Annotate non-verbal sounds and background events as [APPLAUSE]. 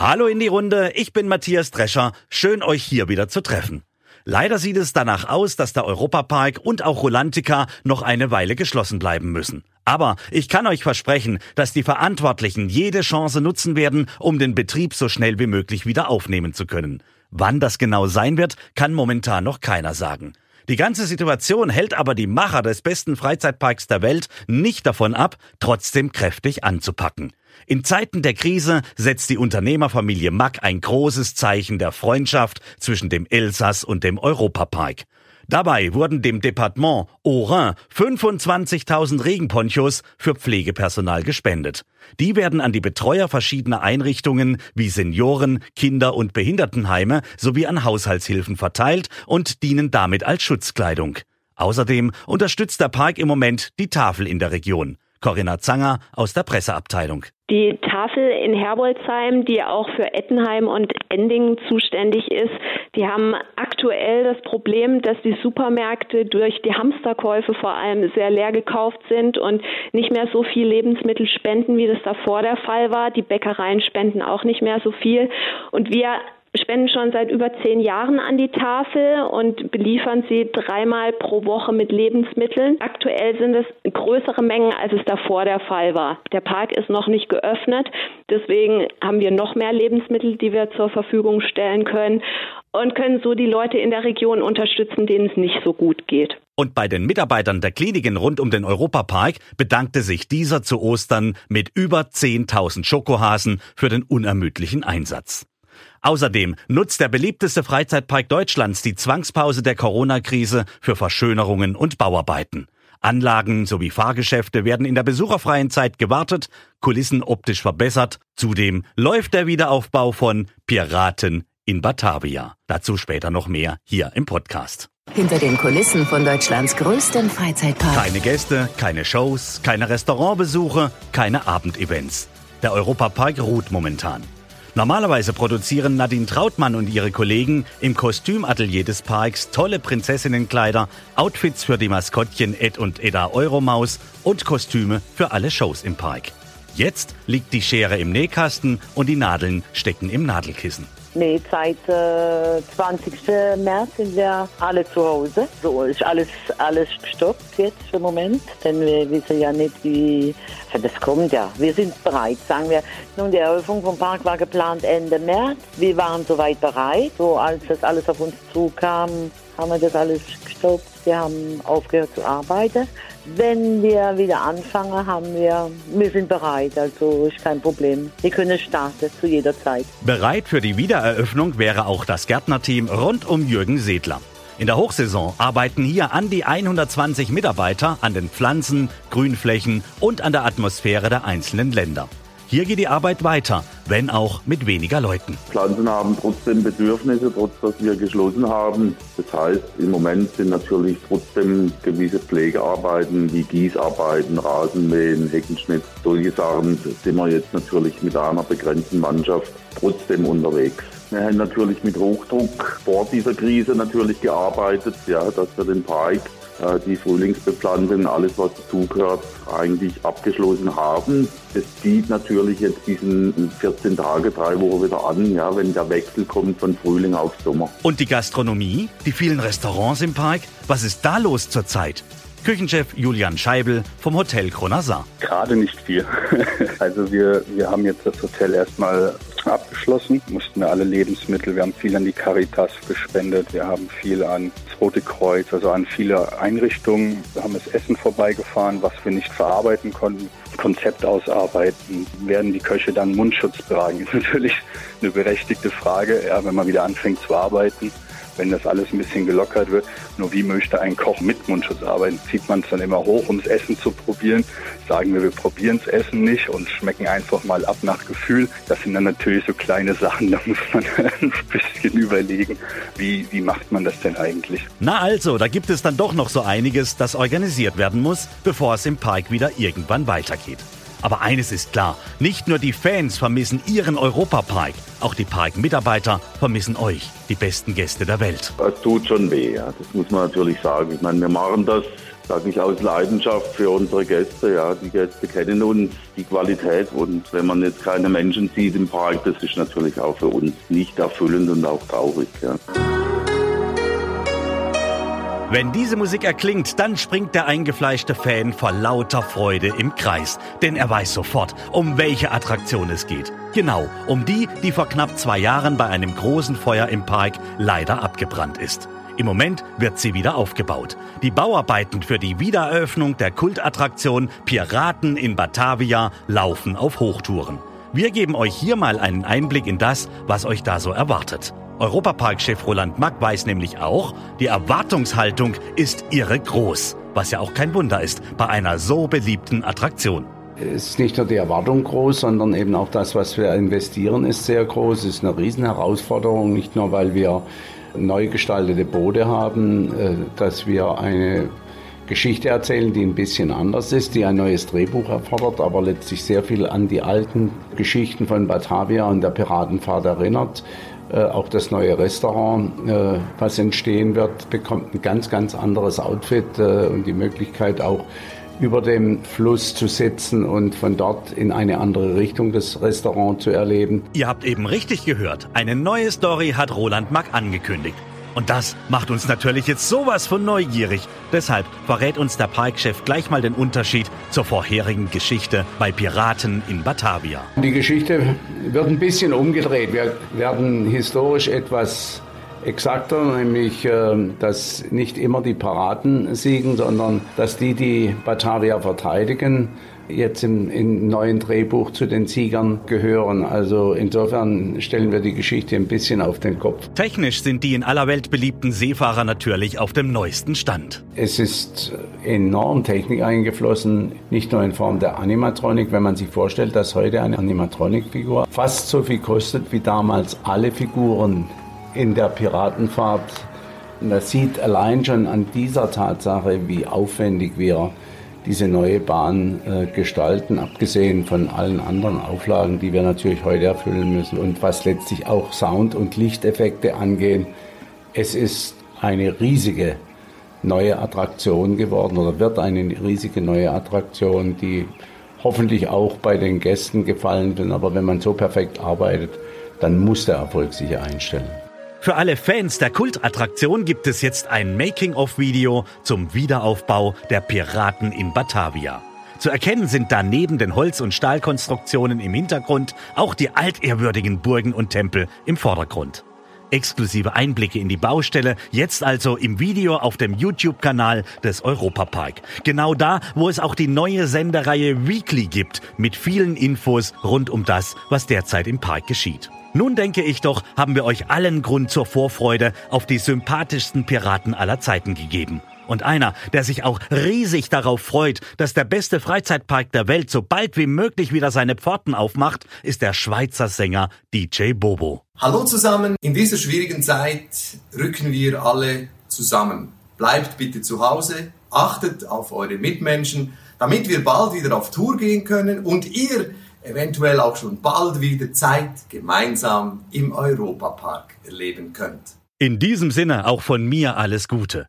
Hallo in die Runde, ich bin Matthias Drescher. Schön euch hier wieder zu treffen. Leider sieht es danach aus, dass der Europapark und auch Rolantica noch eine Weile geschlossen bleiben müssen. Aber ich kann euch versprechen, dass die Verantwortlichen jede Chance nutzen werden, um den Betrieb so schnell wie möglich wieder aufnehmen zu können. Wann das genau sein wird, kann momentan noch keiner sagen. Die ganze Situation hält aber die Macher des besten Freizeitparks der Welt nicht davon ab, trotzdem kräftig anzupacken. In Zeiten der Krise setzt die Unternehmerfamilie Mack ein großes Zeichen der Freundschaft zwischen dem Elsass und dem Europapark. Dabei wurden dem Departement Orin 25.000 Regenponchos für Pflegepersonal gespendet. Die werden an die Betreuer verschiedener Einrichtungen wie Senioren, Kinder- und Behindertenheime sowie an Haushaltshilfen verteilt und dienen damit als Schutzkleidung. Außerdem unterstützt der Park im Moment die Tafel in der Region. Corinna Zanger aus der Presseabteilung. Die Tafel in Herbolzheim, die auch für Ettenheim und Endingen zuständig ist, die haben aktuell das Problem, dass die Supermärkte durch die Hamsterkäufe vor allem sehr leer gekauft sind und nicht mehr so viel Lebensmittel spenden, wie das davor der Fall war. Die Bäckereien spenden auch nicht mehr so viel. Und wir spenden schon seit über zehn Jahren an die Tafel und beliefern sie dreimal pro Woche mit Lebensmitteln. Aktuell sind es größere Mengen, als es davor der Fall war. Der Park ist noch nicht geöffnet, deswegen haben wir noch mehr Lebensmittel, die wir zur Verfügung stellen können und können so die Leute in der Region unterstützen, denen es nicht so gut geht. Und bei den Mitarbeitern der Kliniken rund um den Europapark bedankte sich dieser zu Ostern mit über 10.000 Schokohasen für den unermüdlichen Einsatz. Außerdem nutzt der beliebteste Freizeitpark Deutschlands die Zwangspause der Corona-Krise für Verschönerungen und Bauarbeiten. Anlagen sowie Fahrgeschäfte werden in der besucherfreien Zeit gewartet, Kulissen optisch verbessert. Zudem läuft der Wiederaufbau von Piraten in Batavia. Dazu später noch mehr hier im Podcast. Hinter den Kulissen von Deutschlands größtem Freizeitpark. Keine Gäste, keine Shows, keine Restaurantbesuche, keine Abendevents. Der Europapark ruht momentan. Normalerweise produzieren Nadine Trautmann und ihre Kollegen im Kostümatelier des Parks tolle Prinzessinnenkleider, Outfits für die Maskottchen Ed und Edda Euromaus und Kostüme für alle Shows im Park. Jetzt liegt die Schere im Nähkasten und die Nadeln stecken im Nadelkissen. Nee, seit äh, 20. März sind wir alle zu Hause. So ist alles, alles gestoppt jetzt im Moment, denn wir wissen ja nicht, wie das kommt ja. Wir sind bereit, sagen wir. Nun, die Eröffnung vom Park war geplant Ende März. Wir waren soweit bereit. So als das alles auf uns zukam, haben wir das alles gestoppt. Wir haben aufgehört zu arbeiten. Wenn wir wieder anfangen, haben wir, wir sind bereit, also ist kein Problem. Wir können starten zu jeder Zeit. Bereit für die Wiedereröffnung wäre auch das Gärtnerteam rund um Jürgen Sedler. In der Hochsaison arbeiten hier an die 120 Mitarbeiter an den Pflanzen, Grünflächen und an der Atmosphäre der einzelnen Länder. Hier geht die Arbeit weiter, wenn auch mit weniger Leuten. Pflanzen haben trotzdem Bedürfnisse, trotz dass wir geschlossen haben. Das heißt, im Moment sind natürlich trotzdem gewisse Pflegearbeiten wie Gießarbeiten, Rasenmähen, Heckenschnitt, solche Sachen sind wir jetzt natürlich mit einer begrenzten Mannschaft trotzdem unterwegs. Wir haben natürlich mit Hochdruck vor dieser Krise natürlich gearbeitet, ja, dass wir den Park die Frühlingsbeplantung, alles was dazugehört, eigentlich abgeschlossen haben. Es zieht natürlich jetzt diesen 14 Tage, drei Wochen wieder an, ja, wenn der Wechsel kommt von Frühling auf Sommer. Und die Gastronomie, die vielen Restaurants im Park, was ist da los zurzeit? Küchenchef Julian Scheibel vom Hotel Kronasar. Gerade nicht viel. [LAUGHS] Also wir, wir haben jetzt das Hotel erstmal abgeschlossen, mussten wir alle Lebensmittel, wir haben viel an die Caritas gespendet, wir haben viel an das Rote Kreuz, also an viele Einrichtungen. Wir haben das Essen vorbeigefahren, was wir nicht verarbeiten konnten. Konzept ausarbeiten, werden die Köche dann Mundschutz tragen, [LAUGHS] ist natürlich eine berechtigte Frage, ja, wenn man wieder anfängt zu arbeiten wenn das alles ein bisschen gelockert wird. Nur wie möchte ein Koch mit Mundschutz arbeiten? Zieht man es dann immer hoch, um das Essen zu probieren? Sagen wir, wir probieren das Essen nicht und schmecken einfach mal ab nach Gefühl. Das sind dann natürlich so kleine Sachen, da muss man [LAUGHS] ein bisschen überlegen, wie, wie macht man das denn eigentlich? Na also, da gibt es dann doch noch so einiges, das organisiert werden muss, bevor es im Park wieder irgendwann weitergeht. Aber eines ist klar, nicht nur die Fans vermissen ihren Europapark, auch die Parkmitarbeiter vermissen euch, die besten Gäste der Welt. Das tut schon weh, ja. das muss man natürlich sagen. Ich meine, wir machen das, sage ich, aus Leidenschaft für unsere Gäste. Ja, die Gäste kennen uns, die Qualität und wenn man jetzt keine Menschen sieht im Park, das ist natürlich auch für uns nicht erfüllend und auch traurig. Ja. Wenn diese Musik erklingt, dann springt der eingefleischte Fan vor lauter Freude im Kreis. Denn er weiß sofort, um welche Attraktion es geht. Genau, um die, die vor knapp zwei Jahren bei einem großen Feuer im Park leider abgebrannt ist. Im Moment wird sie wieder aufgebaut. Die Bauarbeiten für die Wiedereröffnung der Kultattraktion Piraten in Batavia laufen auf Hochtouren. Wir geben euch hier mal einen Einblick in das, was euch da so erwartet. Europapark-Chef Roland Mack weiß nämlich auch, die Erwartungshaltung ist irre groß. Was ja auch kein Wunder ist bei einer so beliebten Attraktion. Es ist nicht nur die Erwartung groß, sondern eben auch das, was wir investieren, ist sehr groß. Es ist eine Riesenherausforderung, nicht nur weil wir neu gestaltete Boote haben, äh, dass wir eine Geschichte erzählen, die ein bisschen anders ist, die ein neues Drehbuch erfordert, aber letztlich sehr viel an die alten Geschichten von Batavia und der Piratenfahrt erinnert. Äh, auch das neue Restaurant, äh, was entstehen wird, bekommt ein ganz, ganz anderes Outfit äh, und die Möglichkeit auch über dem Fluss zu sitzen und von dort in eine andere Richtung das Restaurant zu erleben. Ihr habt eben richtig gehört. Eine neue Story hat Roland Mack angekündigt. Und das macht uns natürlich jetzt sowas von neugierig. Deshalb verrät uns der Parkchef gleich mal den Unterschied zur vorherigen Geschichte bei Piraten in Batavia. Die Geschichte wird ein bisschen umgedreht. Wir werden historisch etwas exakter, nämlich äh, dass nicht immer die Piraten siegen, sondern dass die, die Batavia verteidigen, jetzt im, im, neuen Drehbuch zu den Siegern gehören. Also insofern stellen wir die Geschichte ein bisschen auf den Kopf. Technisch sind die in aller Welt beliebten Seefahrer natürlich auf dem neuesten Stand. Es ist enorm Technik eingeflossen, nicht nur in Form der Animatronik. Wenn man sich vorstellt, dass heute eine Animatronik-Figur fast so viel kostet wie damals alle Figuren in der Piratenfahrt. Und das sieht allein schon an dieser Tatsache, wie aufwendig wir diese neue Bahn äh, gestalten, abgesehen von allen anderen Auflagen, die wir natürlich heute erfüllen müssen und was letztlich auch Sound- und Lichteffekte angehen. Es ist eine riesige neue Attraktion geworden oder wird eine riesige neue Attraktion, die hoffentlich auch bei den Gästen gefallen wird. Aber wenn man so perfekt arbeitet, dann muss der Erfolg sich einstellen. Für alle Fans der Kultattraktion gibt es jetzt ein Making-of-Video zum Wiederaufbau der Piraten in Batavia. Zu erkennen sind da neben den Holz- und Stahlkonstruktionen im Hintergrund auch die altehrwürdigen Burgen und Tempel im Vordergrund. Exklusive Einblicke in die Baustelle, jetzt also im Video auf dem YouTube-Kanal des Europapark. Genau da, wo es auch die neue Sendereihe Weekly gibt, mit vielen Infos rund um das, was derzeit im Park geschieht. Nun denke ich doch, haben wir euch allen Grund zur Vorfreude auf die sympathischsten Piraten aller Zeiten gegeben. Und einer, der sich auch riesig darauf freut, dass der beste Freizeitpark der Welt so bald wie möglich wieder seine Pforten aufmacht, ist der Schweizer Sänger DJ Bobo. Hallo zusammen, in dieser schwierigen Zeit rücken wir alle zusammen. Bleibt bitte zu Hause, achtet auf eure Mitmenschen, damit wir bald wieder auf Tour gehen können und ihr eventuell auch schon bald wieder Zeit gemeinsam im Europapark erleben könnt. In diesem Sinne auch von mir alles Gute.